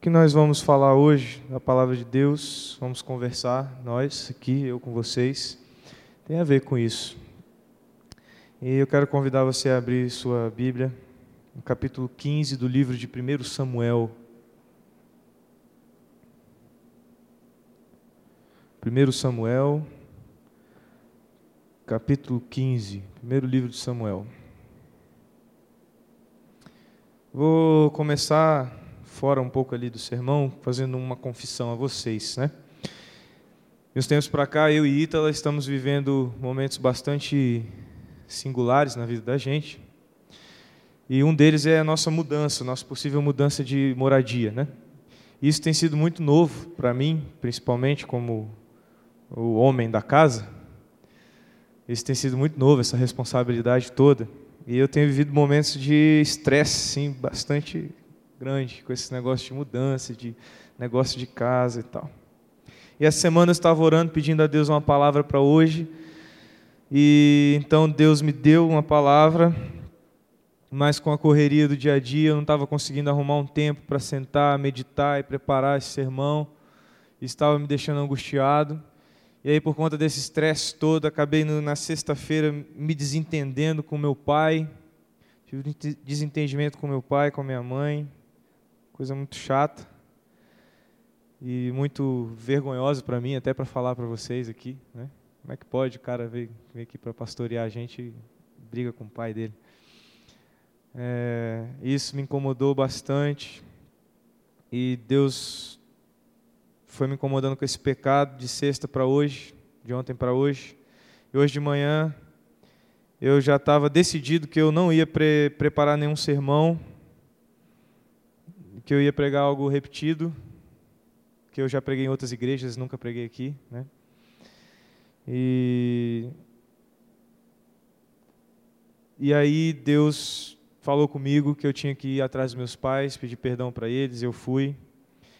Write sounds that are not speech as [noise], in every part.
que nós vamos falar hoje, a palavra de Deus, vamos conversar, nós aqui, eu com vocês, tem a ver com isso. E eu quero convidar você a abrir sua Bíblia, no capítulo 15 do livro de 1 Samuel. 1 Samuel, capítulo 15, primeiro livro de Samuel. Vou começar fora um pouco ali do sermão, fazendo uma confissão a vocês, né? Uns tempos para cá, eu e Ítala estamos vivendo momentos bastante singulares na vida da gente. E um deles é a nossa mudança, nossa possível mudança de moradia, né? Isso tem sido muito novo para mim, principalmente como o homem da casa. Isso tem sido muito novo, essa responsabilidade toda. E eu tenho vivido momentos de estresse, sim, bastante grande com esse negócio de mudança, de negócio de casa e tal. E essa semana eu estava orando, pedindo a Deus uma palavra para hoje. E então Deus me deu uma palavra, mas com a correria do dia a dia eu não estava conseguindo arrumar um tempo para sentar, meditar e preparar esse sermão. Estava me deixando angustiado. E aí, por conta desse estresse todo, acabei no, na sexta-feira me desentendendo com meu pai. Tive desentendimento com meu pai, com minha mãe coisa muito chata e muito vergonhosa para mim, até para falar para vocês aqui. Né? Como é que pode o cara vir, vir aqui para pastorear a gente e briga com o pai dele? É, isso me incomodou bastante e Deus foi me incomodando com esse pecado de sexta para hoje, de ontem para hoje. E hoje de manhã eu já estava decidido que eu não ia pre preparar nenhum sermão que eu ia pregar algo repetido, que eu já preguei em outras igrejas, nunca preguei aqui, né? E e aí Deus falou comigo que eu tinha que ir atrás dos meus pais, pedir perdão para eles, eu fui.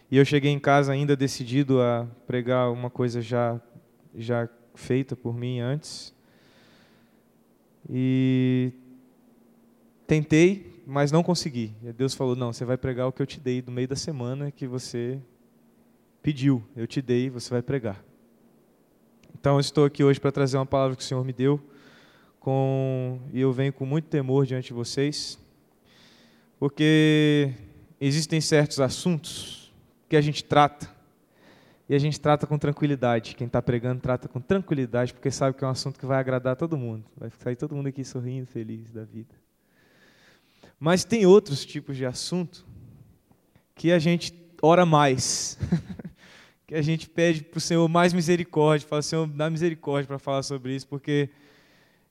E eu cheguei em casa ainda decidido a pregar uma coisa já já feita por mim antes. E tentei, mas não consegui. E Deus falou: Não, você vai pregar o que eu te dei no meio da semana que você pediu. Eu te dei, você vai pregar. Então, eu estou aqui hoje para trazer uma palavra que o Senhor me deu, com, e eu venho com muito temor diante de vocês, porque existem certos assuntos que a gente trata, e a gente trata com tranquilidade. Quem está pregando trata com tranquilidade, porque sabe que é um assunto que vai agradar todo mundo. Vai sair todo mundo aqui sorrindo, feliz da vida. Mas tem outros tipos de assunto que a gente ora mais, [laughs] que a gente pede para o Senhor mais misericórdia, fala, Senhor, dá misericórdia para falar sobre isso, porque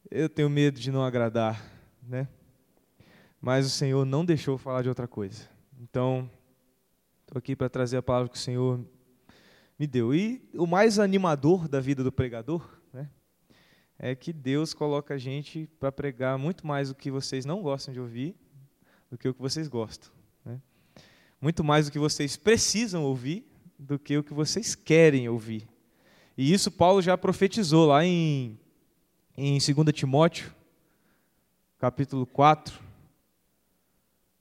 eu tenho medo de não agradar, né? Mas o Senhor não deixou falar de outra coisa. Então, estou aqui para trazer a palavra que o Senhor me deu. E o mais animador da vida do pregador, né, é que Deus coloca a gente para pregar muito mais do que vocês não gostam de ouvir do que o que vocês gostam. Né? Muito mais do que vocês precisam ouvir do que o que vocês querem ouvir. E isso Paulo já profetizou lá em, em 2 Timóteo, capítulo 4,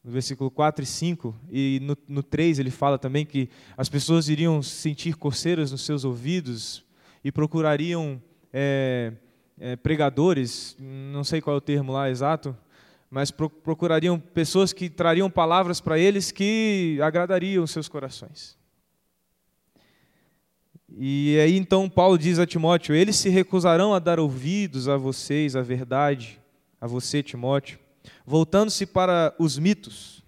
no versículo 4 e 5, e no, no 3 ele fala também que as pessoas iriam sentir coceiras nos seus ouvidos e procurariam é, é, pregadores, não sei qual é o termo lá exato, mas procurariam pessoas que trariam palavras para eles que agradariam seus corações. E aí então Paulo diz a Timóteo: eles se recusarão a dar ouvidos a vocês, a verdade, a você, Timóteo, voltando-se para os mitos.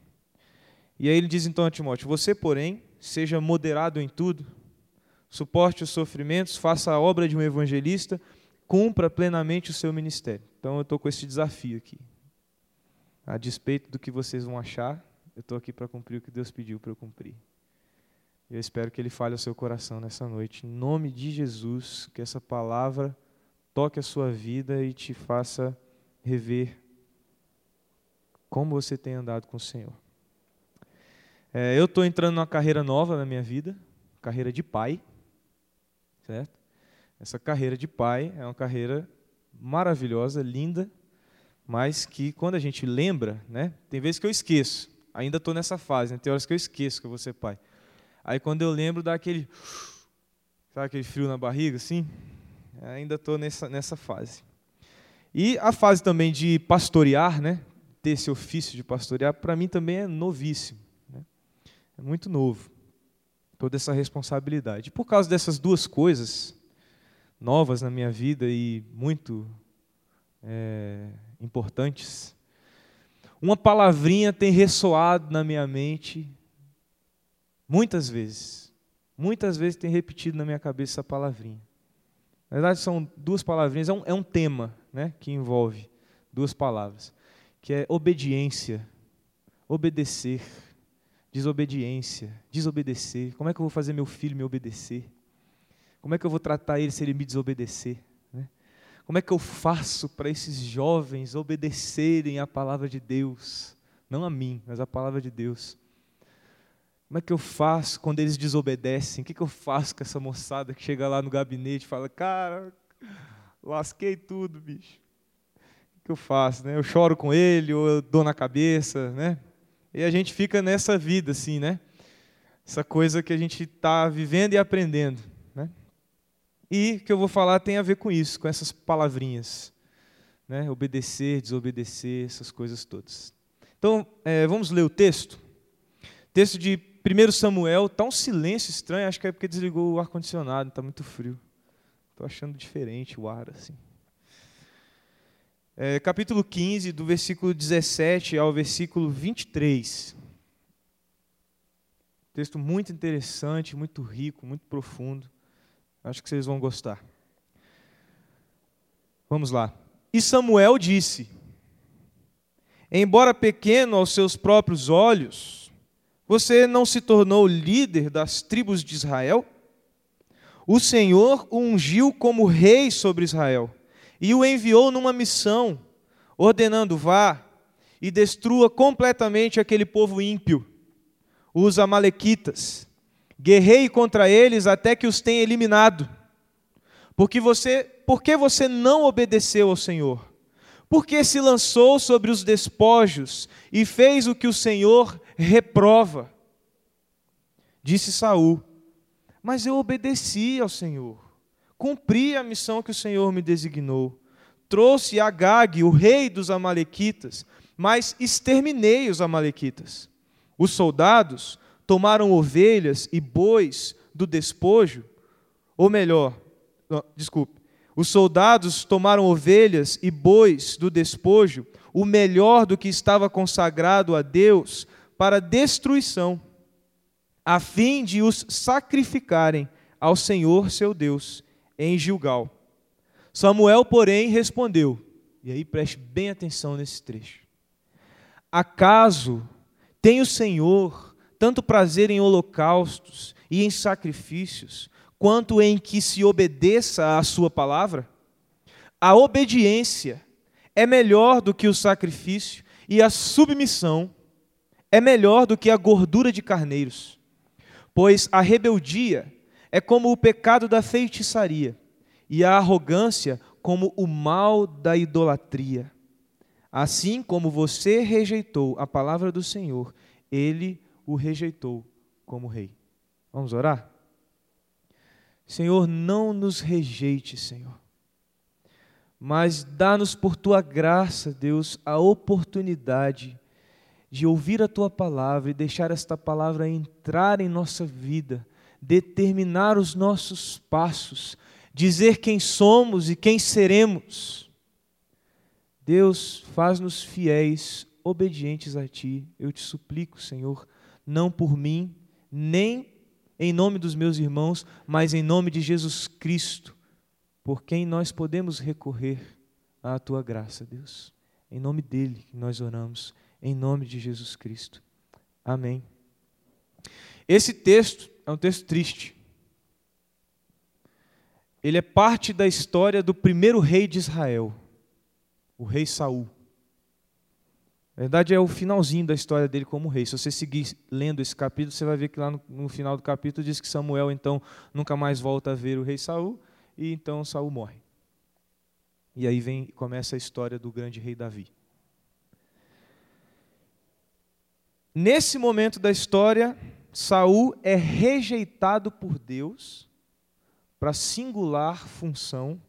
E aí ele diz então a Timóteo: você, porém, seja moderado em tudo, suporte os sofrimentos, faça a obra de um evangelista, cumpra plenamente o seu ministério. Então eu estou com esse desafio aqui. A despeito do que vocês vão achar, eu estou aqui para cumprir o que Deus pediu para eu cumprir. Eu espero que Ele fale ao seu coração nessa noite. Em nome de Jesus, que essa palavra toque a sua vida e te faça rever como você tem andado com o Senhor. É, eu estou entrando numa carreira nova na minha vida, carreira de pai, certo? Essa carreira de pai é uma carreira maravilhosa, linda, mas que quando a gente lembra, né, tem vezes que eu esqueço, ainda estou nessa fase, né, tem horas que eu esqueço que eu vou ser pai. Aí quando eu lembro dá aquele, sabe aquele frio na barriga, assim? Ainda estou nessa, nessa fase. E a fase também de pastorear, né? ter esse ofício de pastorear, para mim também é novíssimo. Né? É muito novo. Toda essa responsabilidade. Por causa dessas duas coisas novas na minha vida e muito é, importantes, uma palavrinha tem ressoado na minha mente muitas vezes. Muitas vezes tem repetido na minha cabeça essa palavrinha. Na verdade, são duas palavrinhas, é um, é um tema né, que envolve duas palavras que é obediência, obedecer, desobediência, desobedecer. Como é que eu vou fazer meu filho me obedecer? Como é que eu vou tratar ele se ele me desobedecer? Como é que eu faço para esses jovens obedecerem à palavra de Deus? Não a mim, mas à palavra de Deus. Como é que eu faço quando eles desobedecem? O que, que eu faço com essa moçada que chega lá no gabinete e fala: Cara, lasquei tudo, bicho que eu faço? Né? Eu choro com ele, ou eu dou na cabeça, né? E a gente fica nessa vida, assim, né? Essa coisa que a gente está vivendo e aprendendo? E que eu vou falar tem a ver com isso, com essas palavrinhas, né? Obedecer, desobedecer, essas coisas todas. Então, é, vamos ler o texto. Texto de 1 Samuel, está um silêncio estranho, acho que é porque desligou o ar-condicionado, está muito frio. Estou achando diferente o ar, assim é, capítulo 15, do versículo 17 ao versículo 23. Texto muito interessante, muito rico, muito profundo. Acho que vocês vão gostar. Vamos lá. E Samuel disse: Embora pequeno aos seus próprios olhos, você não se tornou líder das tribos de Israel? O Senhor o ungiu como rei sobre Israel e o enviou numa missão, ordenando: vá e destrua completamente aquele povo ímpio, os Amalequitas. Guerreie contra eles até que os tenha eliminado. Porque você, porque você não obedeceu ao Senhor? Porque se lançou sobre os despojos e fez o que o Senhor reprova? Disse Saul: Mas eu obedeci ao Senhor cumpri a missão que o Senhor me designou. Trouxe Agag, o rei dos Amalequitas, mas exterminei os Amalequitas. Os soldados tomaram ovelhas e bois do despojo, ou melhor, desculpe, os soldados tomaram ovelhas e bois do despojo, o melhor do que estava consagrado a Deus, para destruição, a fim de os sacrificarem ao Senhor seu Deus em Gilgal. Samuel, porém, respondeu, e aí preste bem atenção nesse trecho: Acaso tem o Senhor tanto prazer em holocaustos e em sacrifícios, quanto em que se obedeça à Sua palavra? A obediência é melhor do que o sacrifício, e a submissão é melhor do que a gordura de carneiros. Pois a rebeldia é como o pecado da feitiçaria, e a arrogância como o mal da idolatria. Assim como você rejeitou a palavra do Senhor, ele o rejeitou como rei. Vamos orar? Senhor, não nos rejeite, Senhor, mas dá-nos por tua graça, Deus, a oportunidade de ouvir a tua palavra e deixar esta palavra entrar em nossa vida determinar os nossos passos, dizer quem somos e quem seremos. Deus, faz-nos fiéis, obedientes a Ti. Eu te suplico, Senhor, não por mim, nem em nome dos meus irmãos, mas em nome de Jesus Cristo, por quem nós podemos recorrer à Tua graça, Deus. Em nome dele que nós oramos, em nome de Jesus Cristo. Amém. Esse texto é um texto triste. Ele é parte da história do primeiro rei de Israel, o rei Saul. Na verdade, é o finalzinho da história dele como rei. Se você seguir lendo esse capítulo, você vai ver que lá no, no final do capítulo diz que Samuel então nunca mais volta a ver o rei Saul e então Saul morre. E aí vem começa a história do grande rei Davi. Nesse momento da história, Saul é rejeitado por Deus para a singular função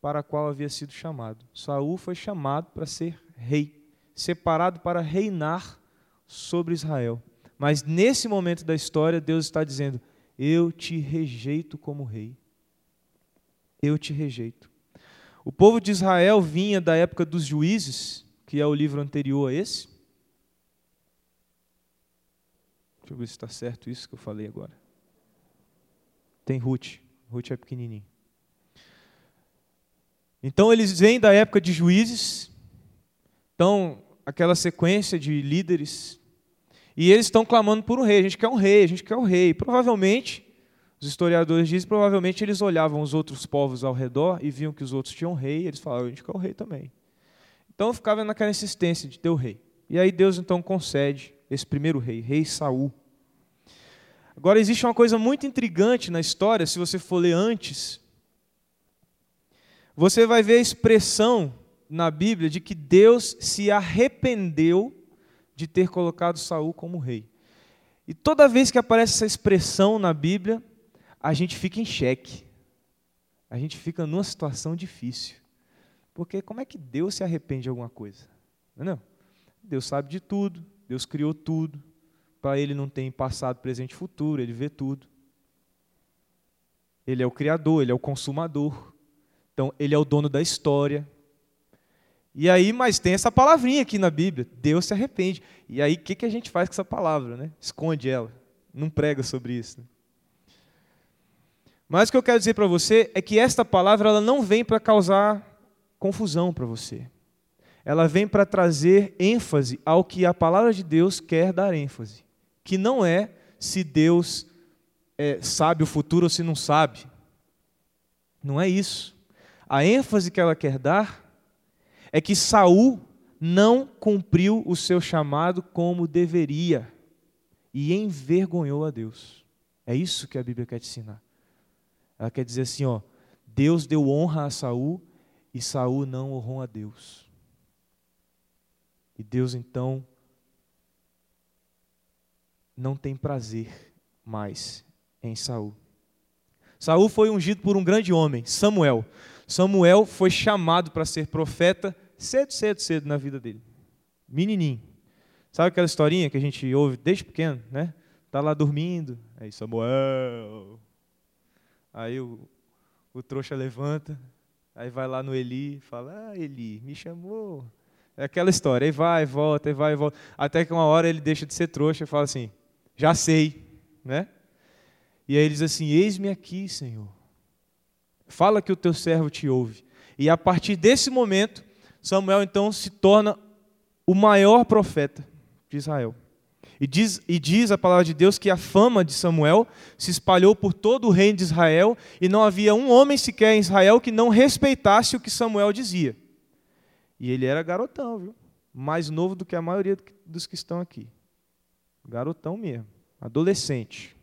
para a qual havia sido chamado. Saul foi chamado para ser rei, separado para reinar sobre Israel. Mas nesse momento da história, Deus está dizendo: Eu te rejeito como rei. Eu te rejeito. O povo de Israel vinha da época dos juízes, que é o livro anterior a esse. Deixa eu ver se está certo isso que eu falei agora. Tem Ruth. Ruth é pequenininho. Então eles vêm da época de juízes, então aquela sequência de líderes, e eles estão clamando por um rei. A gente quer um rei, a gente quer um rei. Provavelmente, os historiadores dizem, provavelmente eles olhavam os outros povos ao redor e viam que os outros tinham rei, e eles falavam, a gente quer um rei também. Então ficava naquela insistência de ter o rei. E aí Deus então concede esse primeiro rei, rei Saul. Agora existe uma coisa muito intrigante na história, se você for ler antes, você vai ver a expressão na Bíblia de que Deus se arrependeu de ter colocado Saul como rei. E toda vez que aparece essa expressão na Bíblia, a gente fica em xeque. A gente fica numa situação difícil. Porque como é que Deus se arrepende de alguma coisa? Não, é. Deus sabe de tudo, Deus criou tudo. Para ele não tem passado, presente e futuro, ele vê tudo. Ele é o criador, ele é o consumador. Então, ele é o dono da história. E aí, mas tem essa palavrinha aqui na Bíblia, Deus se arrepende. E aí, o que, que a gente faz com essa palavra? Né? Esconde ela, não prega sobre isso. Né? Mas o que eu quero dizer para você é que esta palavra ela não vem para causar confusão para você. Ela vem para trazer ênfase ao que a palavra de Deus quer dar ênfase. Que não é se Deus é, sabe o futuro ou se não sabe. Não é isso. A ênfase que ela quer dar é que Saul não cumpriu o seu chamado como deveria e envergonhou a Deus. É isso que a Bíblia quer te ensinar. Ela quer dizer assim, ó, Deus deu honra a Saul e Saul não honrou a Deus. E Deus então não tem prazer mais em Saul. Saul foi ungido por um grande homem, Samuel. Samuel foi chamado para ser profeta cedo, cedo, cedo na vida dele. Menininho. Sabe aquela historinha que a gente ouve desde pequeno, né? Tá lá dormindo, aí Samuel. Aí o, o trouxa levanta, aí vai lá no Eli, fala: "Ah, Eli, me chamou". É aquela história, aí vai, volta, aí vai, volta, até que uma hora ele deixa de ser trouxa e fala assim: "Já sei", né? E aí ele diz assim: "Eis-me aqui, Senhor". Fala que o teu servo te ouve. E a partir desse momento, Samuel então se torna o maior profeta de Israel. E diz, e diz a palavra de Deus que a fama de Samuel se espalhou por todo o reino de Israel e não havia um homem sequer em Israel que não respeitasse o que Samuel dizia. E ele era garotão, viu? Mais novo do que a maioria dos que estão aqui. Garotão mesmo, adolescente.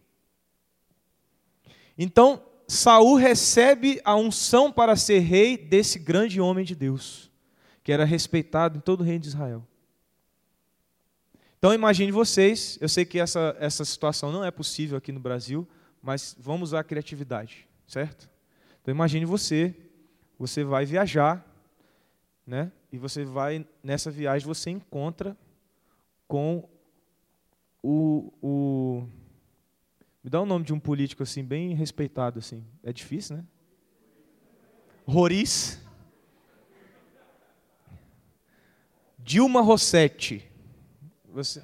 Então, Saul recebe a unção para ser rei desse grande homem de Deus, que era respeitado em todo o reino de Israel. Então imagine vocês, eu sei que essa, essa situação não é possível aqui no Brasil, mas vamos usar a criatividade, certo? Então imagine você, você vai viajar, né? E você vai nessa viagem você encontra com o, o me dá o nome de um político assim bem respeitado assim. É difícil, né? Roriz. Dilma Rossetti. Você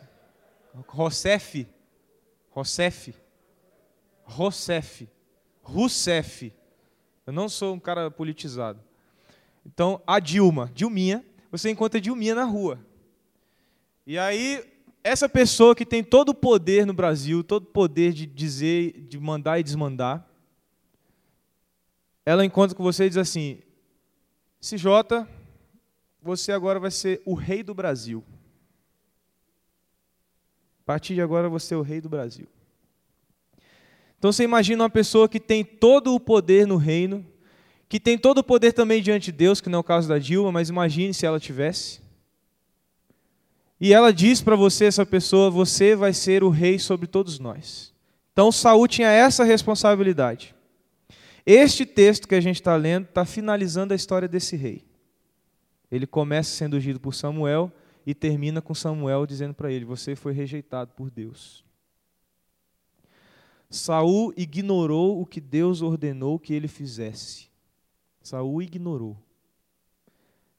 Rossef. Rossef. Rossef. Rousseff. Eu não sou um cara politizado. Então, a Dilma, Dilminha, você encontra Dilminha na rua. E aí essa pessoa que tem todo o poder no Brasil, todo o poder de dizer, de mandar e desmandar, ela encontra com você e diz assim: CJ, você agora vai ser o rei do Brasil. A partir de agora você é o rei do Brasil. Então você imagina uma pessoa que tem todo o poder no reino, que tem todo o poder também diante de Deus, que não é o caso da Dilma, mas imagine se ela tivesse. E ela diz para você, essa pessoa, você vai ser o rei sobre todos nós. Então Saul tinha essa responsabilidade. Este texto que a gente está lendo está finalizando a história desse rei. Ele começa sendo ungido por Samuel e termina com Samuel dizendo para ele: Você foi rejeitado por Deus. Saul ignorou o que Deus ordenou que ele fizesse. Saul ignorou.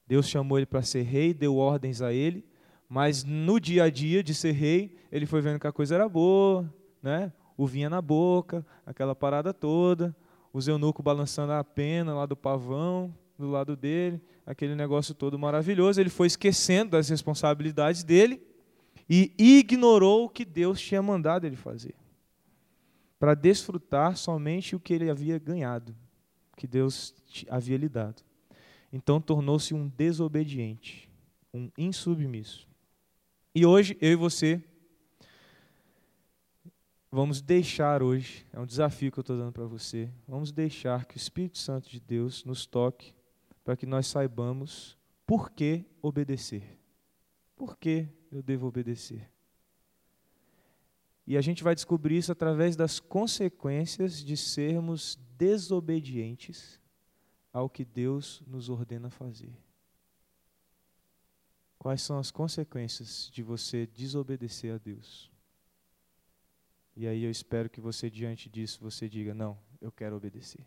Deus chamou ele para ser rei, deu ordens a ele, mas no dia a dia de ser rei, ele foi vendo que a coisa era boa, né? O vinha na boca, aquela parada toda, os eunucos balançando a pena lá do pavão, do lado dele, aquele negócio todo maravilhoso. Ele foi esquecendo das responsabilidades dele e ignorou o que Deus tinha mandado ele fazer, para desfrutar somente o que ele havia ganhado, que Deus havia lhe dado. Então tornou-se um desobediente, um insubmisso. E hoje, eu e você, vamos deixar hoje, é um desafio que eu estou dando para você, vamos deixar que o Espírito Santo de Deus nos toque para que nós saibamos por que obedecer. Por que eu devo obedecer? E a gente vai descobrir isso através das consequências de sermos desobedientes ao que Deus nos ordena fazer. Quais são as consequências de você desobedecer a Deus? E aí eu espero que você, diante disso, você diga: Não, eu quero obedecer.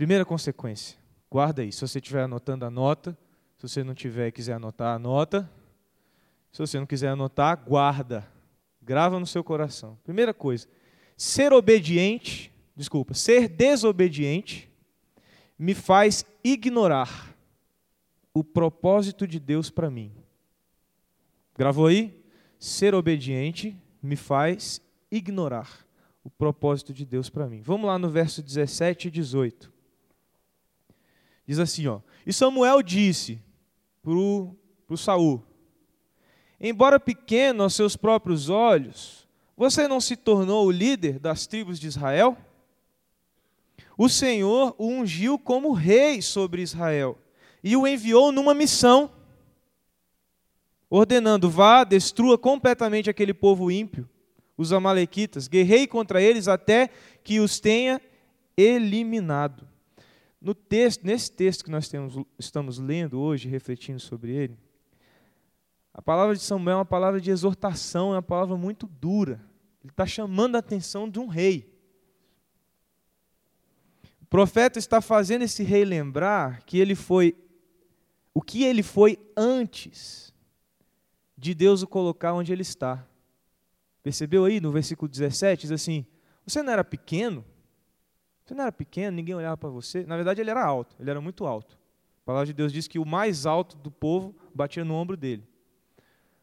Primeira consequência, guarda aí. Se você estiver anotando, anota. Se você não tiver e quiser anotar, anota. Se você não quiser anotar, guarda. Grava no seu coração. Primeira coisa, ser obediente, desculpa, ser desobediente me faz ignorar o propósito de Deus para mim. Gravou aí? Ser obediente me faz ignorar o propósito de Deus para mim. Vamos lá no verso 17 e 18. Diz assim, ó. E Samuel disse para o Saul: Embora pequeno aos seus próprios olhos, você não se tornou o líder das tribos de Israel? O Senhor o ungiu como rei sobre Israel e o enviou numa missão, ordenando: vá, destrua completamente aquele povo ímpio, os Amalequitas, guerrei contra eles até que os tenha eliminado. No texto, nesse texto que nós temos, estamos lendo hoje, refletindo sobre ele, a palavra de Samuel é uma palavra de exortação, é uma palavra muito dura. Ele está chamando a atenção de um rei. O profeta está fazendo esse rei lembrar que ele foi o que ele foi antes de Deus o colocar onde ele está. Percebeu aí no versículo 17? Diz assim: Você não era pequeno? Você não era pequeno, ninguém olhava para você. Na verdade, ele era alto, ele era muito alto. A palavra de Deus diz que o mais alto do povo batia no ombro dele.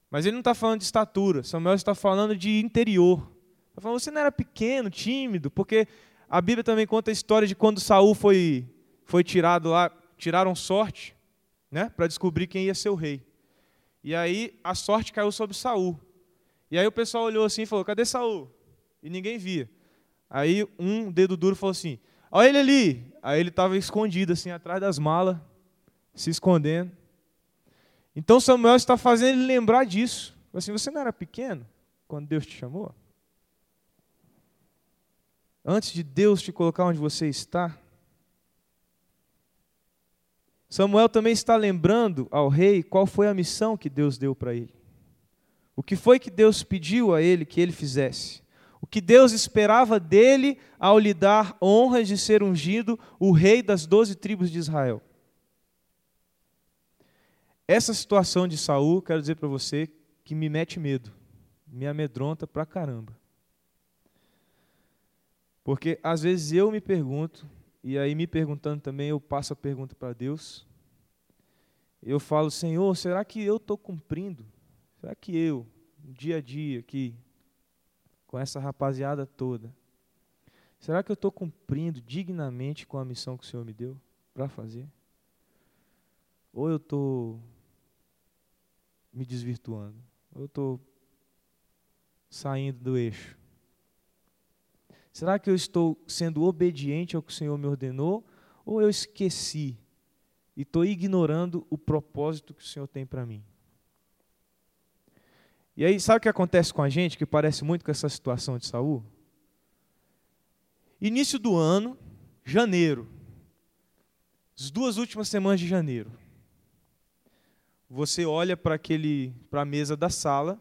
Mas ele não está falando de estatura, Samuel está falando de interior. Está falando, você não era pequeno, tímido, porque a Bíblia também conta a história de quando Saul foi, foi tirado lá, tiraram sorte, né, para descobrir quem ia ser o rei. E aí a sorte caiu sobre Saul. E aí o pessoal olhou assim e falou: Cadê Saul? E ninguém via. Aí um dedo duro falou assim: Olha ele ali. Aí ele estava escondido assim atrás das malas, se escondendo. Então Samuel está fazendo ele lembrar disso. Assim, você não era pequeno quando Deus te chamou? Antes de Deus te colocar onde você está? Samuel também está lembrando ao rei qual foi a missão que Deus deu para ele. O que foi que Deus pediu a ele que ele fizesse? O que Deus esperava dele ao lhe dar honras de ser ungido o rei das doze tribos de Israel. Essa situação de Saul, quero dizer para você, que me mete medo, me amedronta pra caramba. Porque às vezes eu me pergunto, e aí me perguntando também, eu passo a pergunta para Deus. Eu falo, Senhor, será que eu estou cumprindo? Será que eu, dia a dia aqui, com essa rapaziada toda, será que eu estou cumprindo dignamente com a missão que o Senhor me deu para fazer? Ou eu estou me desvirtuando? Ou eu estou saindo do eixo? Será que eu estou sendo obediente ao que o Senhor me ordenou? Ou eu esqueci e estou ignorando o propósito que o Senhor tem para mim? E aí, sabe o que acontece com a gente, que parece muito com essa situação de Saul? Início do ano, janeiro. As duas últimas semanas de janeiro. Você olha para aquele para a mesa da sala,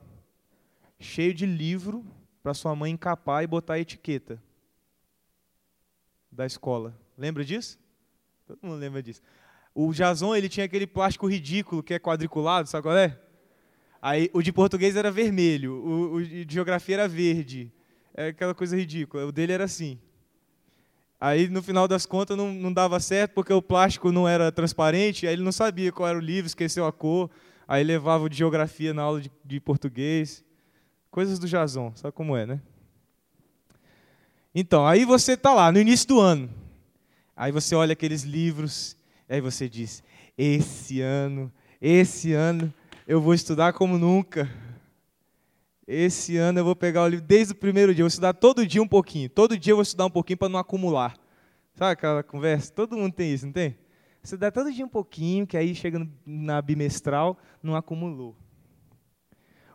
cheio de livro para sua mãe encapar e botar a etiqueta da escola. Lembra disso? Todo mundo lembra disso. O Jason, ele tinha aquele plástico ridículo que é quadriculado, sabe qual é? Aí o de português era vermelho, o, o de geografia era verde. É aquela coisa ridícula. O dele era assim. Aí, no final das contas, não, não dava certo porque o plástico não era transparente, aí ele não sabia qual era o livro, esqueceu a cor, aí levava o de geografia na aula de, de português. Coisas do Jason, sabe como é, né? Então, aí você está lá, no início do ano. Aí você olha aqueles livros, aí você diz: esse ano, esse ano eu vou estudar como nunca. Esse ano eu vou pegar o livro desde o primeiro dia, eu vou estudar todo dia um pouquinho. Todo dia eu vou estudar um pouquinho para não acumular. Sabe aquela conversa? Todo mundo tem isso, não tem? Estudar todo dia um pouquinho, que aí chega na bimestral, não acumulou.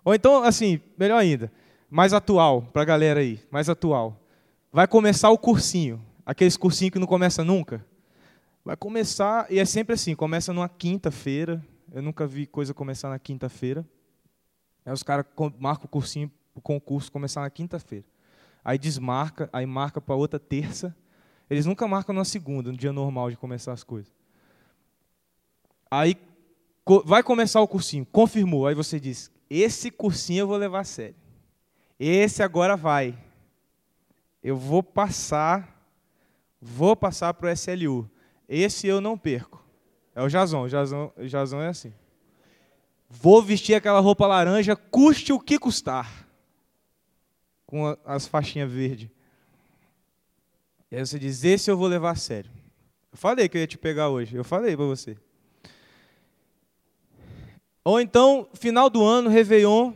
Ou então, assim, melhor ainda, mais atual, para a galera aí, mais atual. Vai começar o cursinho, aqueles cursinhos que não começa nunca. Vai começar, e é sempre assim, começa numa quinta-feira, eu nunca vi coisa começar na quinta-feira. Aí os caras marcam o cursinho, o concurso começar na quinta-feira. Aí desmarca, aí marca para outra terça. Eles nunca marcam na segunda, no dia normal de começar as coisas. Aí vai começar o cursinho, confirmou. Aí você diz: esse cursinho eu vou levar a sério. Esse agora vai. Eu vou passar, vou passar para o SLU. Esse eu não perco. É o Jason. O Jason, o Jason é assim. Vou vestir aquela roupa laranja, custe o que custar. Com as faixinhas verdes. E aí você diz: Esse eu vou levar a sério. Eu falei que eu ia te pegar hoje. Eu falei para você. Ou então, final do ano, Réveillon.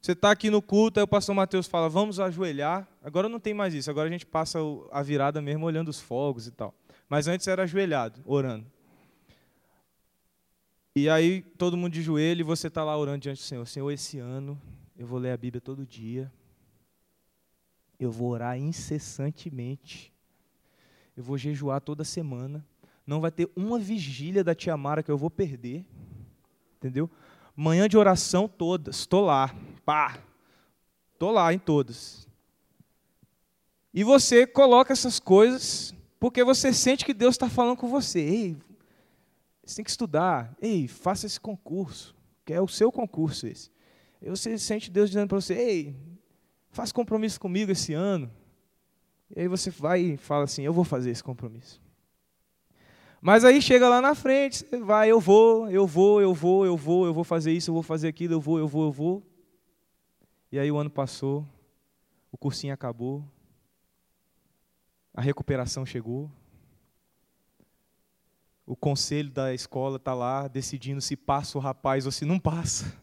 Você está aqui no culto, aí o pastor Mateus fala: Vamos ajoelhar. Agora não tem mais isso. Agora a gente passa a virada mesmo olhando os fogos e tal. Mas antes era ajoelhado, orando. E aí todo mundo de joelho e você está lá orando diante do Senhor. Senhor, esse ano eu vou ler a Bíblia todo dia. Eu vou orar incessantemente. Eu vou jejuar toda semana. Não vai ter uma vigília da tia Mara que eu vou perder. Entendeu? Manhã de oração todas. Estou lá. Pá. Estou lá em todas. E você coloca essas coisas porque você sente que Deus está falando com você. Ei, você tem que estudar. Ei, faça esse concurso, que é o seu concurso esse. E você sente Deus dizendo para você, ei, faça compromisso comigo esse ano. E aí você vai e fala assim, eu vou fazer esse compromisso. Mas aí chega lá na frente, você vai, eu vou, eu vou, eu vou, eu vou, eu vou fazer isso, eu vou fazer aquilo, eu vou, eu vou, eu vou. E aí o ano passou, o cursinho acabou, a recuperação chegou. O conselho da escola está lá decidindo se passa o rapaz ou se não passa.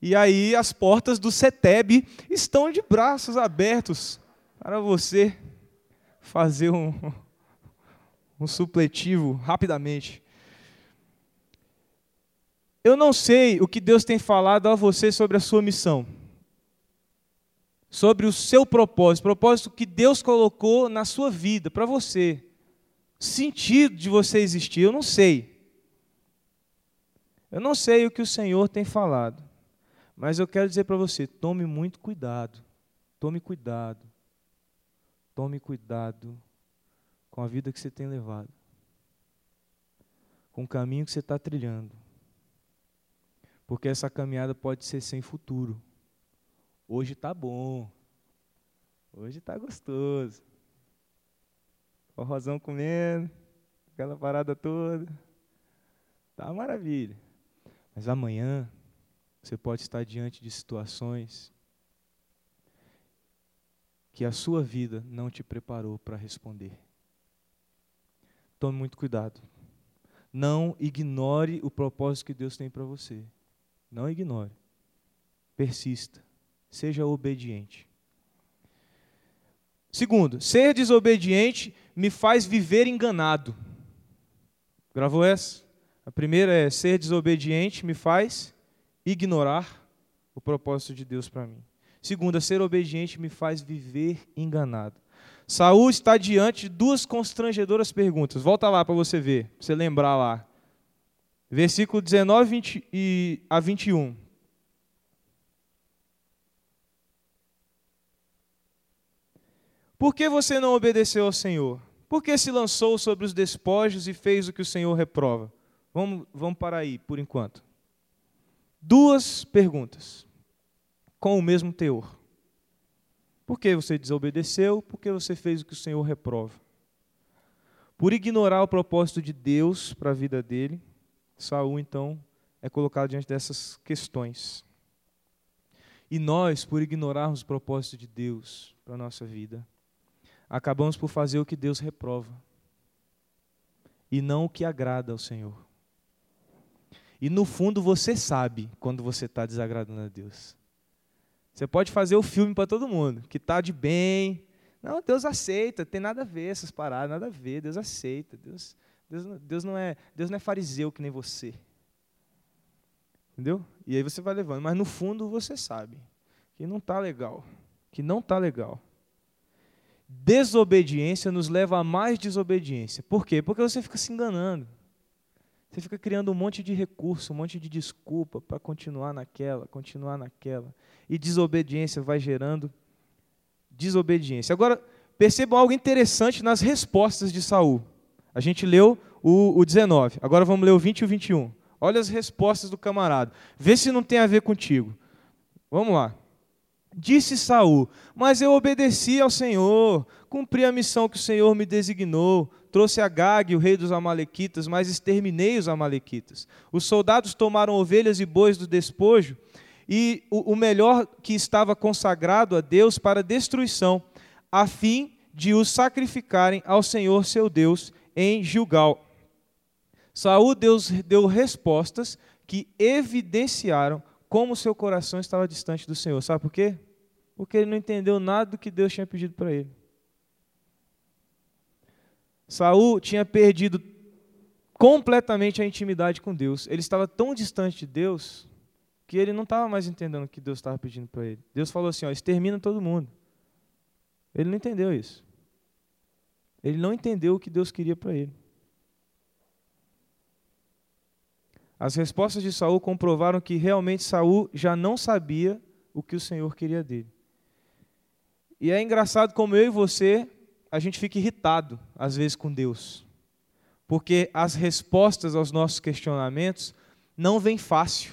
E aí as portas do CETEB estão de braços abertos para você fazer um, um supletivo rapidamente. Eu não sei o que Deus tem falado a você sobre a sua missão sobre o seu propósito, propósito que Deus colocou na sua vida, para você. Sentido de você existir, eu não sei. Eu não sei o que o Senhor tem falado, mas eu quero dizer para você: tome muito cuidado, tome cuidado, tome cuidado com a vida que você tem levado, com o caminho que você está trilhando, porque essa caminhada pode ser sem futuro. Hoje tá bom. Hoje tá gostoso. O rosão comendo, aquela parada toda. Tá uma maravilha. Mas amanhã você pode estar diante de situações que a sua vida não te preparou para responder. Tome muito cuidado. Não ignore o propósito que Deus tem para você. Não ignore. Persista. Seja obediente. Segundo, ser desobediente me faz viver enganado. Gravou essa? A primeira é ser desobediente me faz ignorar o propósito de Deus para mim. Segunda, ser obediente me faz viver enganado. Saul está diante de duas constrangedoras perguntas. Volta lá para você ver, para você lembrar lá. Versículo 19 20 e a 21. Por que você não obedeceu ao Senhor? Por que se lançou sobre os despojos e fez o que o Senhor reprova? Vamos, vamos parar aí, por enquanto. Duas perguntas, com o mesmo teor. Por que você desobedeceu? Por que você fez o que o Senhor reprova? Por ignorar o propósito de Deus para a vida dele, Saul então é colocado diante dessas questões. E nós, por ignorarmos o propósito de Deus para a nossa vida, acabamos por fazer o que Deus reprova e não o que agrada ao Senhor. E no fundo você sabe quando você está desagradando a Deus. Você pode fazer o filme para todo mundo, que está de bem. Não, Deus aceita, tem nada a ver essas paradas, nada a ver, Deus aceita. Deus, Deus, Deus, não, é, Deus não é fariseu que nem você. Entendeu? E aí você vai levando, mas no fundo você sabe que não está legal, que não está legal desobediência nos leva a mais desobediência. Por quê? Porque você fica se enganando. Você fica criando um monte de recurso, um monte de desculpa para continuar naquela, continuar naquela. E desobediência vai gerando desobediência. Agora, percebam algo interessante nas respostas de Saul. A gente leu o, o 19, agora vamos ler o 20 e o 21. Olha as respostas do camarada. Vê se não tem a ver contigo. Vamos lá. Disse Saul: Mas eu obedeci ao Senhor, cumpri a missão que o Senhor me designou. Trouxe a Gag, o rei dos Amalequitas, mas exterminei os Amalequitas. Os soldados tomaram ovelhas e bois do despojo, e o, o melhor que estava consagrado a Deus para destruição, a fim de os sacrificarem ao Senhor seu Deus em Gilgal. Saul Deus deu respostas que evidenciaram como seu coração estava distante do Senhor. Sabe por quê? Porque ele não entendeu nada do que Deus tinha pedido para ele. Saul tinha perdido completamente a intimidade com Deus. Ele estava tão distante de Deus que ele não estava mais entendendo o que Deus estava pedindo para ele. Deus falou assim: ó, extermina todo mundo. Ele não entendeu isso. Ele não entendeu o que Deus queria para ele. As respostas de Saul comprovaram que realmente Saul já não sabia o que o Senhor queria dele. E é engraçado como eu e você, a gente fica irritado às vezes com Deus. Porque as respostas aos nossos questionamentos não vêm fácil.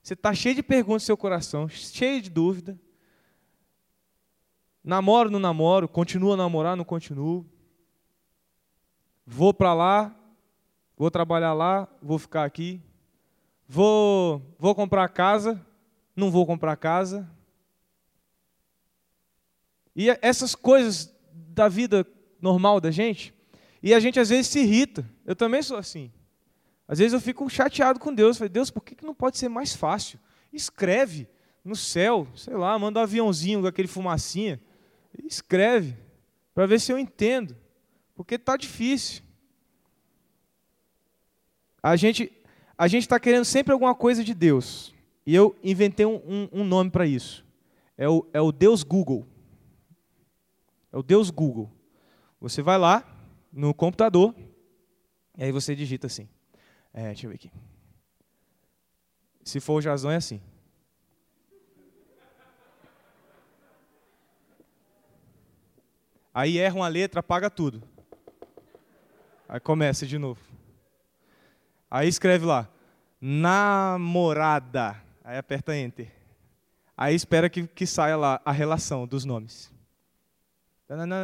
Você está cheio de perguntas no seu coração, cheio de dúvida. Namoro, não namoro, continuo a namorar, não continuo. Vou para lá, Vou trabalhar lá, vou ficar aqui. Vou, vou comprar casa, não vou comprar casa. E essas coisas da vida normal da gente, e a gente às vezes se irrita. Eu também sou assim. Às vezes eu fico chateado com Deus. Falei, Deus, por que não pode ser mais fácil? Escreve no céu, sei lá, manda um aviãozinho com aquele fumacinha. Escreve, para ver se eu entendo. Porque está difícil. A gente a gente está querendo sempre alguma coisa de Deus. E eu inventei um, um, um nome para isso. É o, é o Deus Google. É o Deus Google. Você vai lá no computador e aí você digita assim. É, deixa eu ver aqui. Se for o Jazão é assim. Aí erra uma letra, apaga tudo. Aí começa de novo. Aí escreve lá, namorada. Aí aperta Enter. Aí espera que, que saia lá a relação dos nomes.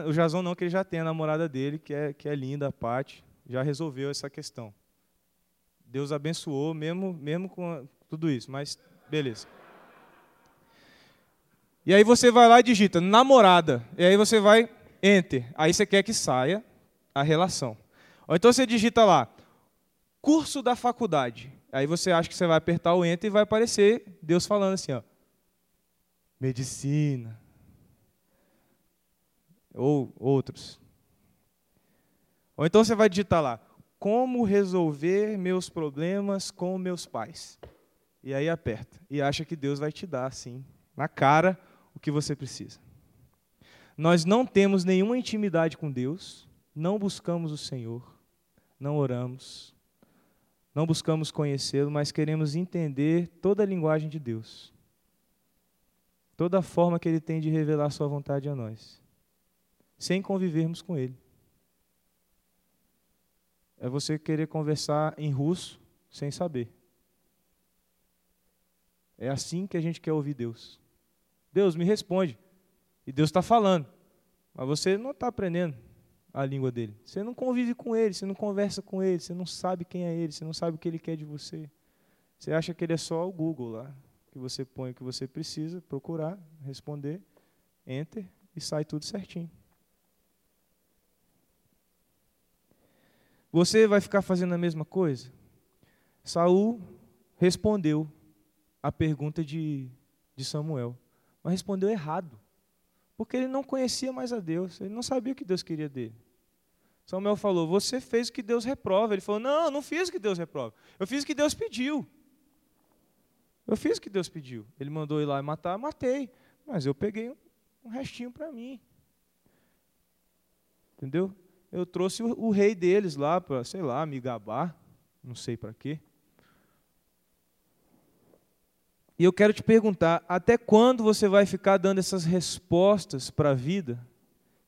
O Jason não, que ele já tem a namorada dele, que é, que é linda, a Paty, já resolveu essa questão. Deus abençoou, mesmo, mesmo com tudo isso, mas beleza. E aí você vai lá e digita namorada. E aí você vai enter. Aí você quer que saia a relação. Ou então você digita lá curso da faculdade. Aí você acha que você vai apertar o enter e vai aparecer Deus falando assim, ó. Medicina. Ou outros. Ou então você vai digitar lá, como resolver meus problemas com meus pais. E aí aperta. E acha que Deus vai te dar, assim, na cara, o que você precisa. Nós não temos nenhuma intimidade com Deus, não buscamos o Senhor, não oramos, não buscamos conhecê-lo, mas queremos entender toda a linguagem de Deus, toda a forma que Ele tem de revelar Sua vontade a nós, sem convivermos com Ele. É você querer conversar em russo sem saber. É assim que a gente quer ouvir Deus. Deus me responde. E Deus está falando. Mas você não está aprendendo a língua dele. Você não convive com ele, você não conversa com ele, você não sabe quem é ele, você não sabe o que ele quer de você. Você acha que ele é só o Google lá, que você põe o que você precisa, procurar, responder, enter e sai tudo certinho. Você vai ficar fazendo a mesma coisa? Saul respondeu a pergunta de, de Samuel, mas respondeu errado. Porque ele não conhecia mais a Deus, ele não sabia o que Deus queria dele. Samuel falou: Você fez o que Deus reprova. Ele falou: Não, não fiz o que Deus reprova. Eu fiz o que Deus pediu. Eu fiz o que Deus pediu. Ele mandou ir lá e matar, matei. Mas eu peguei um, restinho para mim. Entendeu? Eu trouxe o, o rei deles lá para, sei lá, me gabar. Não sei para quê. E eu quero te perguntar: até quando você vai ficar dando essas respostas para a vida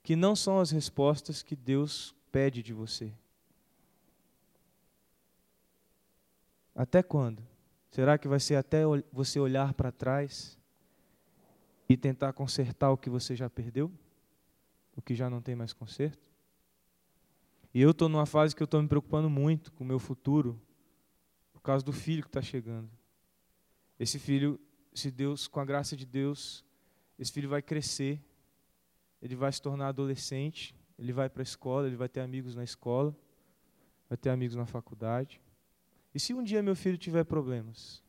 que não são as respostas que Deus pede de você? Até quando? Será que vai ser até você olhar para trás e tentar consertar o que você já perdeu? O que já não tem mais conserto? E eu estou numa fase que eu estou me preocupando muito com o meu futuro, por causa do filho que está chegando. Esse filho, se Deus, com a graça de Deus, esse filho vai crescer, ele vai se tornar adolescente, ele vai para a escola, ele vai ter amigos na escola, vai ter amigos na faculdade. E se um dia meu filho tiver problemas?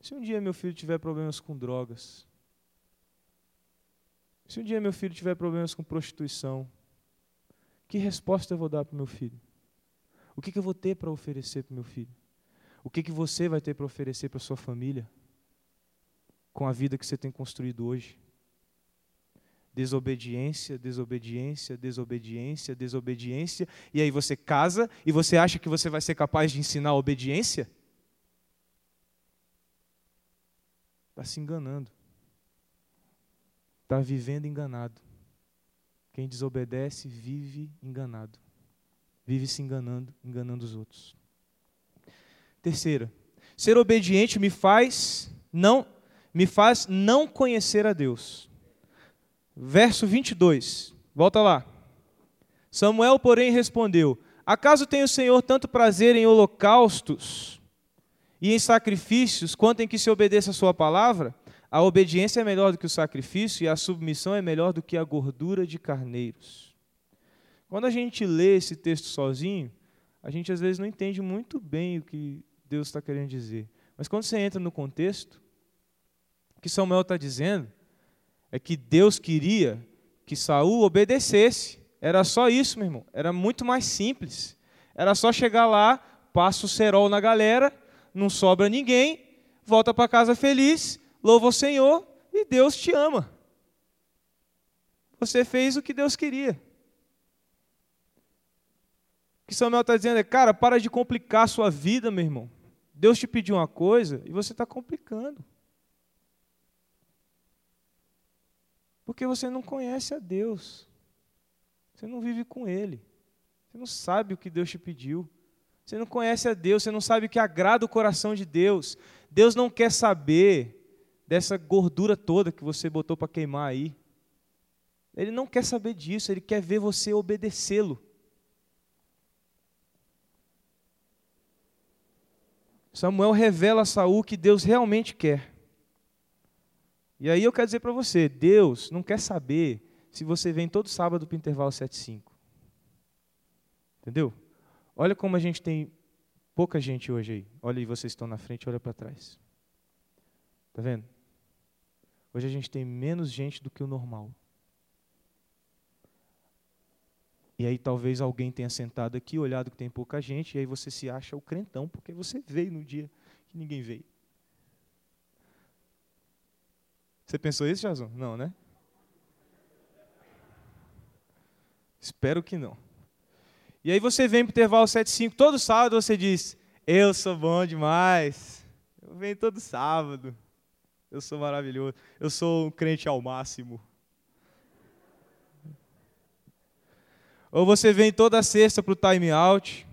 Se um dia meu filho tiver problemas com drogas? Se um dia meu filho tiver problemas com prostituição? Que resposta eu vou dar para o meu filho? O que, que eu vou ter para oferecer para o meu filho? O que, que você vai ter para oferecer para sua família com a vida que você tem construído hoje? Desobediência, desobediência, desobediência, desobediência, e aí você casa e você acha que você vai ser capaz de ensinar a obediência? Está se enganando. Está vivendo enganado. Quem desobedece vive enganado. Vive se enganando, enganando os outros. Terceira, ser obediente me faz não me faz não conhecer a Deus. Verso 22. Volta lá. Samuel, porém, respondeu: Acaso tem o Senhor tanto prazer em holocaustos e em sacrifícios, quanto em que se obedeça a sua palavra? A obediência é melhor do que o sacrifício e a submissão é melhor do que a gordura de carneiros. Quando a gente lê esse texto sozinho, a gente às vezes não entende muito bem o que Deus está querendo dizer. Mas quando você entra no contexto, o que Samuel está dizendo é que Deus queria que Saul obedecesse. Era só isso, meu irmão. Era muito mais simples. Era só chegar lá, passa o cerol na galera, não sobra ninguém, volta para casa feliz, louva o Senhor e Deus te ama. Você fez o que Deus queria. O que Samuel está dizendo é, cara, para de complicar a sua vida, meu irmão. Deus te pediu uma coisa e você está complicando. Porque você não conhece a Deus. Você não vive com Ele. Você não sabe o que Deus te pediu. Você não conhece a Deus, você não sabe o que agrada o coração de Deus. Deus não quer saber dessa gordura toda que você botou para queimar aí. Ele não quer saber disso, ele quer ver você obedecê-lo. Samuel revela a Saul que Deus realmente quer. E aí eu quero dizer para você, Deus não quer saber se você vem todo sábado para o intervalo 75. Entendeu? Olha como a gente tem pouca gente hoje aí. Olha aí, vocês estão na frente, olha para trás. Tá vendo? Hoje a gente tem menos gente do que o normal. E aí talvez alguém tenha sentado aqui, olhado que tem pouca gente, e aí você se acha o crentão, porque você veio no dia que ninguém veio. Você pensou isso, Jason? Não, né? Espero que não. E aí você vem para o intervalo 7-5, todo sábado você diz, eu sou bom demais. Eu venho todo sábado. Eu sou maravilhoso. Eu sou um crente ao máximo. Ou você vem toda sexta para o time out.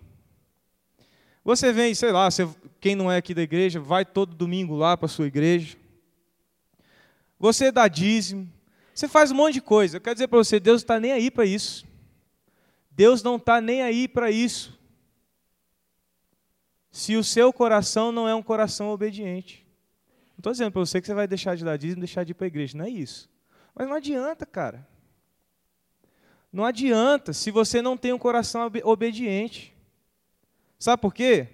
Você vem, sei lá, você, quem não é aqui da igreja, vai todo domingo lá para a sua igreja. Você dá dízimo. Você faz um monte de coisa. Eu quero dizer para você, Deus está nem aí para isso. Deus não está nem aí para isso. Se o seu coração não é um coração obediente. Não estou dizendo para você que você vai deixar de dar dízimo, deixar de ir para a igreja. Não é isso. Mas não adianta, cara. Não adianta se você não tem um coração obediente. Sabe por quê?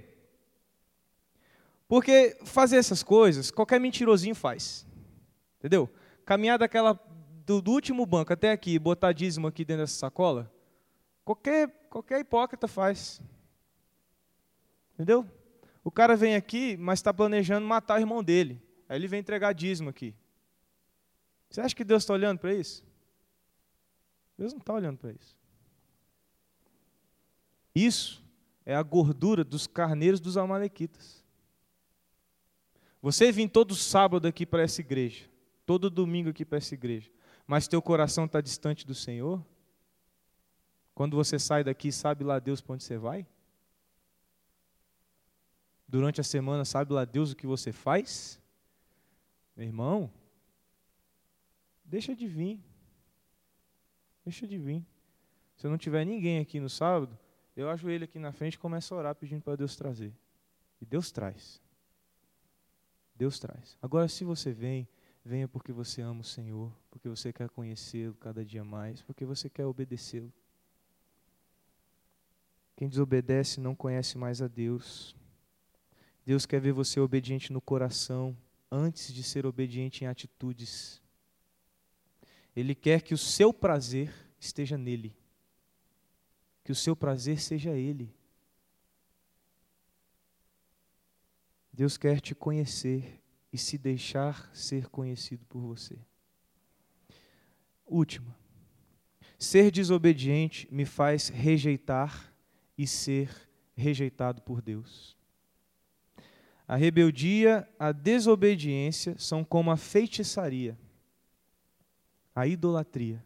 Porque fazer essas coisas, qualquer mentirosinho faz. Entendeu? Caminhar daquela, do, do último banco até aqui, botar dízimo aqui dentro dessa sacola, qualquer, qualquer hipócrita faz. Entendeu? O cara vem aqui, mas está planejando matar o irmão dele. Aí ele vem entregar dízimo aqui. Você acha que Deus está olhando para isso? Deus não está olhando para isso. Isso é a gordura dos carneiros dos amalequitas. Você vem todo sábado aqui para essa igreja, todo domingo aqui para essa igreja, mas teu coração está distante do Senhor? Quando você sai daqui, sabe lá Deus para onde você vai? Durante a semana, sabe lá Deus o que você faz? Meu irmão, deixa de vir. Deixa de vir. Se não tiver ninguém aqui no sábado, eu ajoelho aqui na frente e começo a orar pedindo para Deus trazer. E Deus traz. Deus traz. Agora, se você vem, venha porque você ama o Senhor, porque você quer conhecê-lo cada dia mais, porque você quer obedecê-lo. Quem desobedece não conhece mais a Deus. Deus quer ver você obediente no coração, antes de ser obediente em atitudes. Ele quer que o seu prazer esteja nele. Que o seu prazer seja ele. Deus quer te conhecer e se deixar ser conhecido por você. Última. Ser desobediente me faz rejeitar e ser rejeitado por Deus. A rebeldia, a desobediência são como a feitiçaria a idolatria.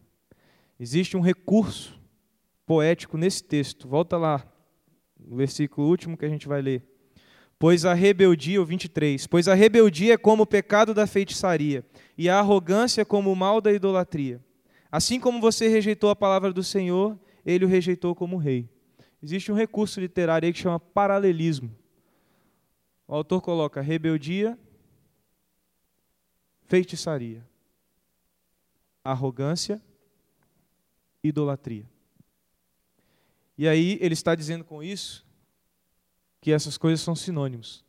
Existe um recurso poético nesse texto. Volta lá, no versículo último que a gente vai ler. Pois a rebeldia, o 23, pois a rebeldia é como o pecado da feitiçaria, e a arrogância como o mal da idolatria. Assim como você rejeitou a palavra do Senhor, ele o rejeitou como rei. Existe um recurso literário aí que chama paralelismo. O autor coloca rebeldia, feitiçaria arrogância, idolatria. E aí ele está dizendo com isso que essas coisas são sinônimos.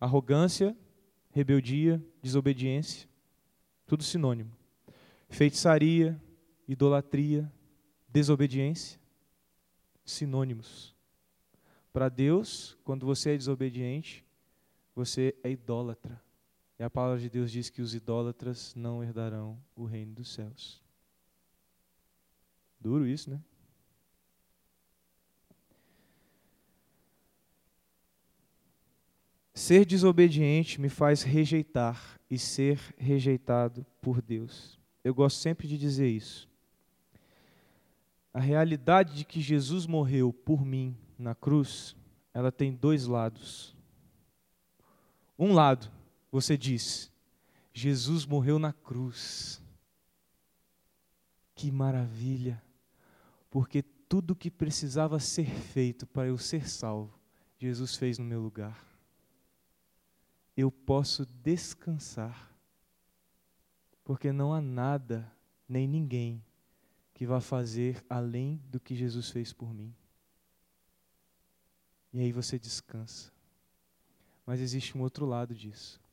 Arrogância, rebeldia, desobediência, tudo sinônimo. Feitiçaria, idolatria, desobediência, sinônimos. Para Deus, quando você é desobediente, você é idólatra. E a palavra de Deus diz que os idólatras não herdarão o reino dos céus. Duro isso, né? Ser desobediente me faz rejeitar e ser rejeitado por Deus. Eu gosto sempre de dizer isso. A realidade de que Jesus morreu por mim na cruz, ela tem dois lados. Um lado você diz: Jesus morreu na cruz. Que maravilha! Porque tudo que precisava ser feito para eu ser salvo, Jesus fez no meu lugar. Eu posso descansar, porque não há nada, nem ninguém, que vá fazer além do que Jesus fez por mim. E aí você descansa. Mas existe um outro lado disso.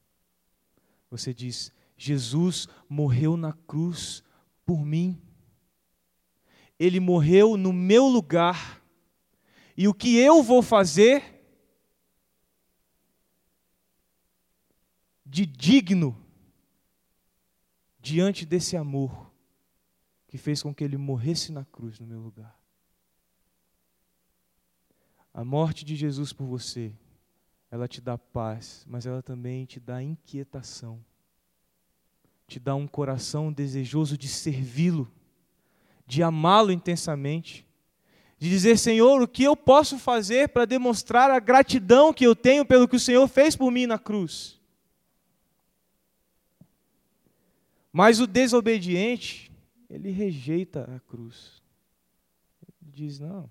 Você diz: Jesus morreu na cruz por mim. ele morreu no meu lugar. E o que eu vou fazer de digno diante desse amor que fez com que ele morresse na cruz no meu lugar. A morte de Jesus por você, ela te dá paz, mas ela também te dá inquietação. Te dá um coração desejoso de servi-lo, de amá-lo intensamente, de dizer: Senhor, o que eu posso fazer para demonstrar a gratidão que eu tenho pelo que o Senhor fez por mim na cruz? Mas o desobediente, ele rejeita a cruz. Ele diz: não.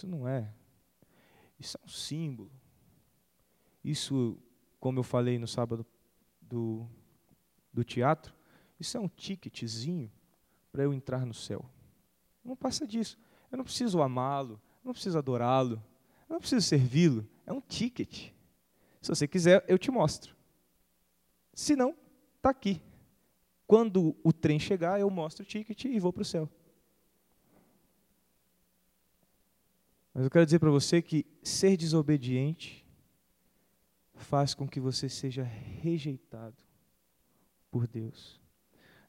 Isso não é. Isso é um símbolo. Isso, como eu falei no sábado do, do teatro, isso é um ticketzinho para eu entrar no céu. Não passa disso. Eu não preciso amá-lo, não preciso adorá-lo, não preciso servi-lo. É um ticket. Se você quiser, eu te mostro. Se não, está aqui. Quando o trem chegar, eu mostro o ticket e vou para o céu. Mas eu quero dizer para você que ser desobediente faz com que você seja rejeitado por Deus.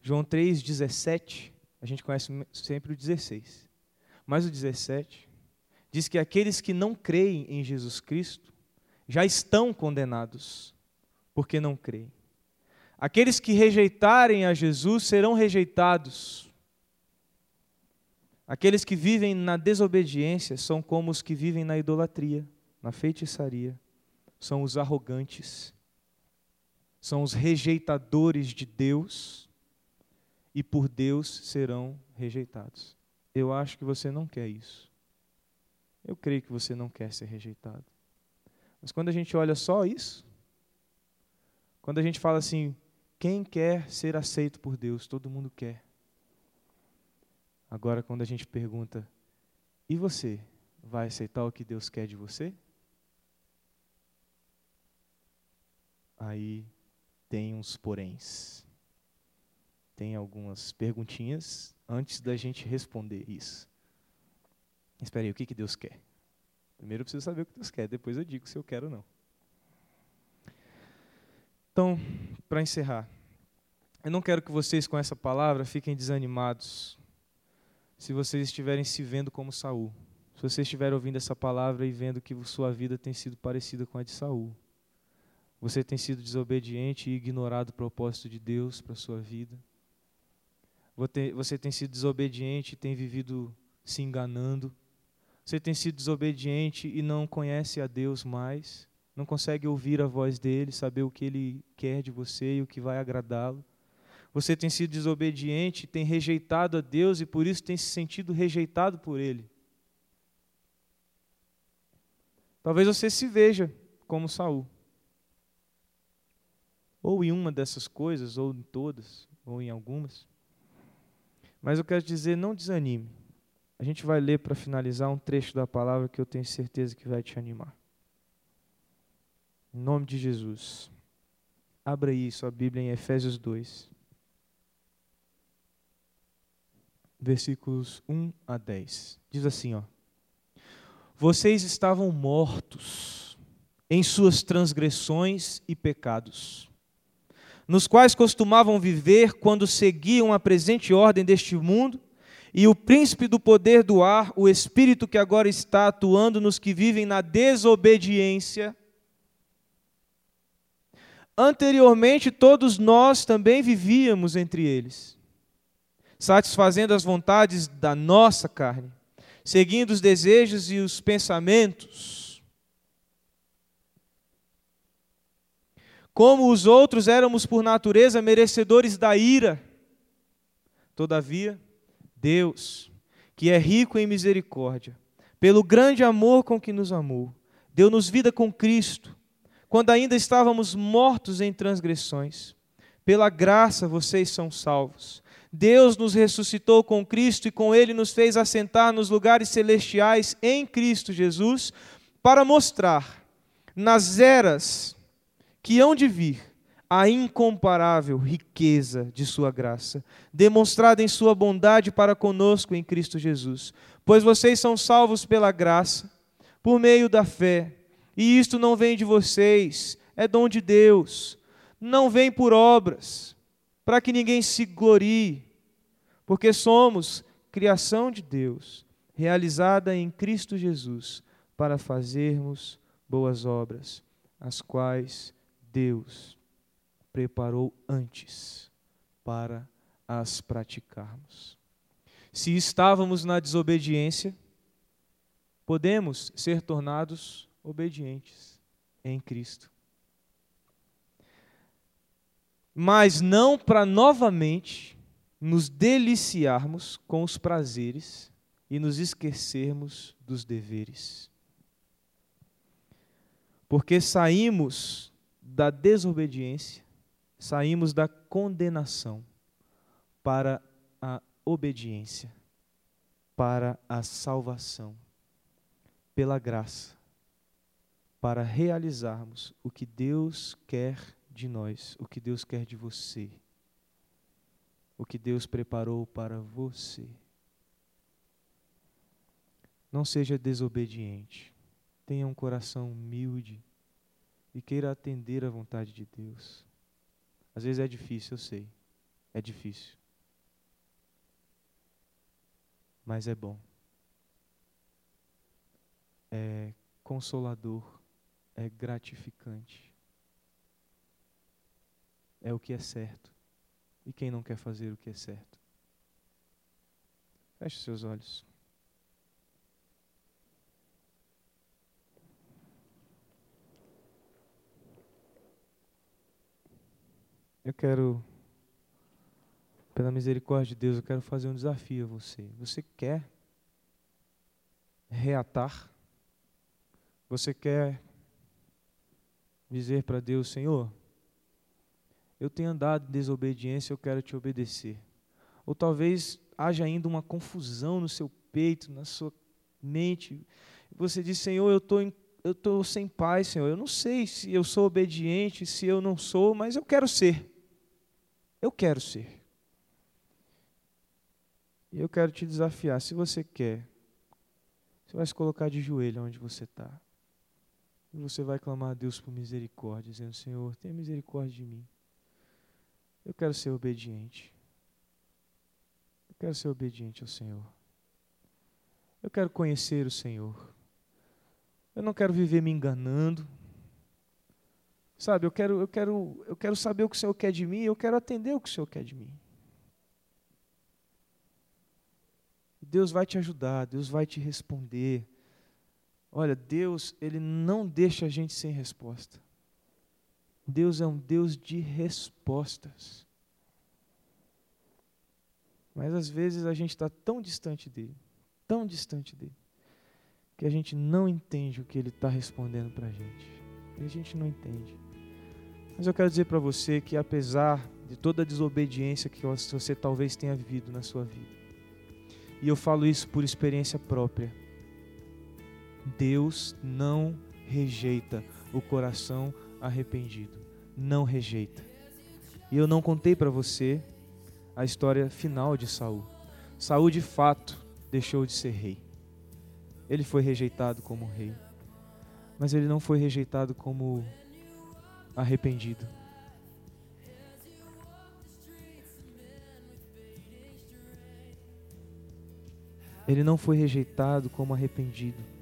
João 3,17, a gente conhece sempre o 16. Mas o 17 diz que aqueles que não creem em Jesus Cristo já estão condenados, porque não creem. Aqueles que rejeitarem a Jesus serão rejeitados. Aqueles que vivem na desobediência são como os que vivem na idolatria, na feitiçaria. São os arrogantes, são os rejeitadores de Deus e por Deus serão rejeitados. Eu acho que você não quer isso. Eu creio que você não quer ser rejeitado. Mas quando a gente olha só isso, quando a gente fala assim, quem quer ser aceito por Deus? Todo mundo quer. Agora, quando a gente pergunta, e você vai aceitar o que Deus quer de você? Aí tem uns poréns. Tem algumas perguntinhas antes da gente responder isso. Espera aí, o que, que Deus quer? Primeiro eu preciso saber o que Deus quer, depois eu digo se eu quero ou não. Então, para encerrar, eu não quero que vocês com essa palavra fiquem desanimados. Se vocês estiverem se vendo como Saul, se vocês estiverem ouvindo essa palavra e vendo que sua vida tem sido parecida com a de Saul, você tem sido desobediente e ignorado o propósito de Deus para sua vida. Você tem sido desobediente e tem vivido se enganando. Você tem sido desobediente e não conhece a Deus mais, não consegue ouvir a voz dele, saber o que ele quer de você e o que vai agradá-lo. Você tem sido desobediente, tem rejeitado a Deus e por isso tem se sentido rejeitado por ele. Talvez você se veja como Saul. Ou em uma dessas coisas, ou em todas, ou em algumas. Mas eu quero dizer, não desanime. A gente vai ler para finalizar um trecho da palavra que eu tenho certeza que vai te animar. Em nome de Jesus. Abra aí sua Bíblia em Efésios 2. Versículos 1 a 10. Diz assim, ó: Vocês estavam mortos em suas transgressões e pecados, nos quais costumavam viver quando seguiam a presente ordem deste mundo e o príncipe do poder do ar, o espírito que agora está atuando nos que vivem na desobediência. Anteriormente, todos nós também vivíamos entre eles, satisfazendo as vontades da nossa carne, seguindo os desejos e os pensamentos. Como os outros éramos por natureza merecedores da ira. Todavia, Deus, que é rico em misericórdia, pelo grande amor com que nos amou, deu-nos vida com Cristo, quando ainda estávamos mortos em transgressões. Pela graça vocês são salvos. Deus nos ressuscitou com Cristo e com Ele nos fez assentar nos lugares celestiais em Cristo Jesus, para mostrar nas eras que hão de vir a incomparável riqueza de Sua graça, demonstrada em Sua bondade para conosco em Cristo Jesus. Pois vocês são salvos pela graça, por meio da fé, e isto não vem de vocês, é dom de Deus, não vem por obras, para que ninguém se glorie, porque somos criação de Deus, realizada em Cristo Jesus, para fazermos boas obras, as quais Deus preparou antes para as praticarmos. Se estávamos na desobediência, podemos ser tornados obedientes em Cristo. Mas não para novamente nos deliciarmos com os prazeres e nos esquecermos dos deveres. Porque saímos da desobediência saímos da condenação para a obediência, para a salvação, pela graça, para realizarmos o que Deus quer de nós, o que Deus quer de você, o que Deus preparou para você. Não seja desobediente, tenha um coração humilde e queira atender à vontade de Deus. Às vezes é difícil, eu sei. É difícil. Mas é bom. É consolador. É gratificante. É o que é certo. E quem não quer fazer o que é certo? Feche seus olhos. Eu quero, pela misericórdia de Deus, eu quero fazer um desafio a você. Você quer reatar? Você quer dizer para Deus, Senhor, eu tenho andado em desobediência, eu quero te obedecer. Ou talvez haja ainda uma confusão no seu peito, na sua mente. Você diz, Senhor, eu estou eu sem paz, Senhor. Eu não sei se eu sou obediente, se eu não sou, mas eu quero ser. Eu quero ser. E eu quero te desafiar. Se você quer, você vai se colocar de joelho onde você está. E você vai clamar a Deus por misericórdia, dizendo: Senhor, tenha misericórdia de mim. Eu quero ser obediente. Eu quero ser obediente ao Senhor. Eu quero conhecer o Senhor. Eu não quero viver me enganando. Sabe, eu quero, eu quero, eu quero saber o que o Senhor quer de mim, eu quero atender o que o Senhor quer de mim. Deus vai te ajudar, Deus vai te responder. Olha, Deus, ele não deixa a gente sem resposta. Deus é um Deus de respostas. Mas às vezes a gente está tão distante dele, tão distante dele, que a gente não entende o que ele está respondendo para a gente. A gente não entende. Mas eu quero dizer para você que apesar de toda a desobediência que você talvez tenha vivido na sua vida, e eu falo isso por experiência própria, Deus não rejeita o coração arrependido. Não rejeita. E eu não contei para você a história final de Saul. Saul de fato deixou de ser rei. Ele foi rejeitado como rei. Mas ele não foi rejeitado como arrependido. Ele não foi rejeitado como arrependido.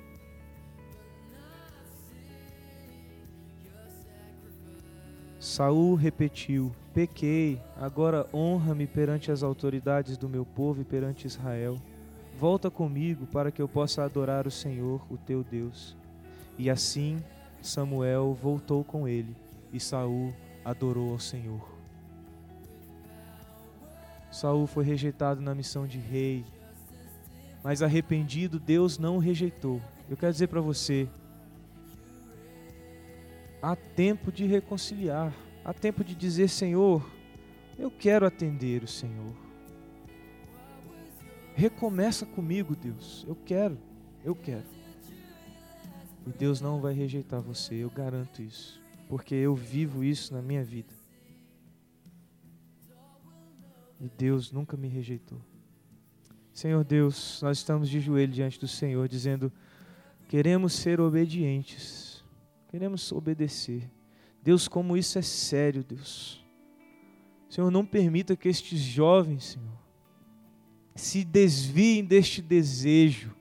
Saul repetiu: Pequei, agora honra-me perante as autoridades do meu povo e perante Israel. Volta comigo para que eu possa adorar o Senhor, o teu Deus. E assim Samuel voltou com ele e Saul adorou ao Senhor. Saul foi rejeitado na missão de rei, mas arrependido Deus não o rejeitou. Eu quero dizer para você, há tempo de reconciliar, há tempo de dizer, Senhor, eu quero atender o Senhor. Recomeça comigo, Deus. Eu quero, eu quero. E Deus não vai rejeitar você, eu garanto isso porque eu vivo isso na minha vida. E Deus nunca me rejeitou. Senhor Deus, nós estamos de joelho diante do Senhor, dizendo: queremos ser obedientes, queremos obedecer. Deus, como isso é sério, Deus. Senhor, não permita que estes jovens, Senhor, se desviem deste desejo.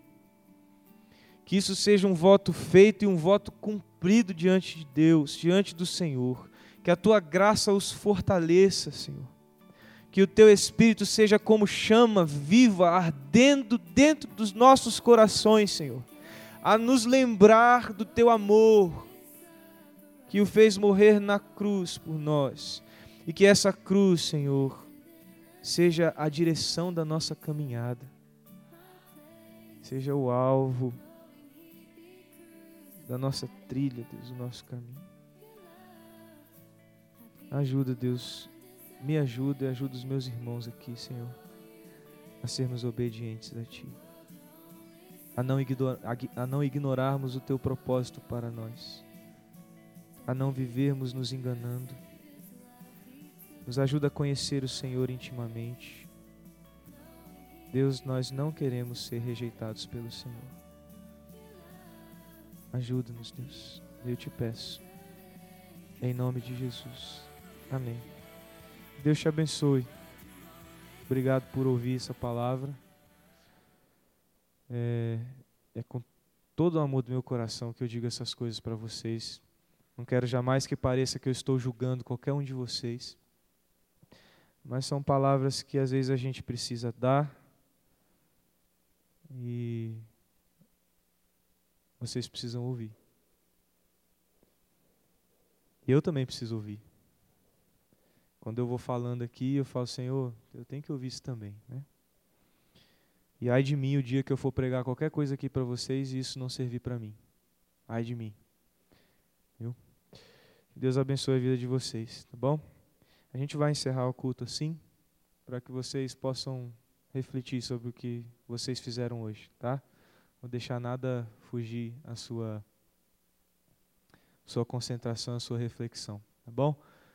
Que isso seja um voto feito e um voto cumprido diante de Deus, diante do Senhor. Que a tua graça os fortaleça, Senhor. Que o teu espírito seja como chama viva, ardendo dentro dos nossos corações, Senhor, a nos lembrar do teu amor, que o fez morrer na cruz por nós. E que essa cruz, Senhor, seja a direção da nossa caminhada, seja o alvo da nossa trilha, Deus, do nosso caminho. Ajuda, Deus, me ajuda e ajuda os meus irmãos aqui, Senhor, a sermos obedientes a Ti, a não, a não ignorarmos o Teu propósito para nós, a não vivermos nos enganando. Nos ajuda a conhecer o Senhor intimamente. Deus, nós não queremos ser rejeitados pelo Senhor. Ajuda-nos, Deus. Eu te peço. Em nome de Jesus. Amém. Deus te abençoe. Obrigado por ouvir essa palavra. É, é com todo o amor do meu coração que eu digo essas coisas para vocês. Não quero jamais que pareça que eu estou julgando qualquer um de vocês. Mas são palavras que às vezes a gente precisa dar e vocês precisam ouvir. Eu também preciso ouvir. Quando eu vou falando aqui, eu falo, Senhor, eu tenho que ouvir isso também. Né? E ai de mim o dia que eu for pregar qualquer coisa aqui para vocês e isso não servir para mim. Ai de mim. Deus abençoe a vida de vocês, tá bom? A gente vai encerrar o culto assim, para que vocês possam refletir sobre o que vocês fizeram hoje, tá? Não deixar nada fugir a sua sua concentração, a sua reflexão, tá bom?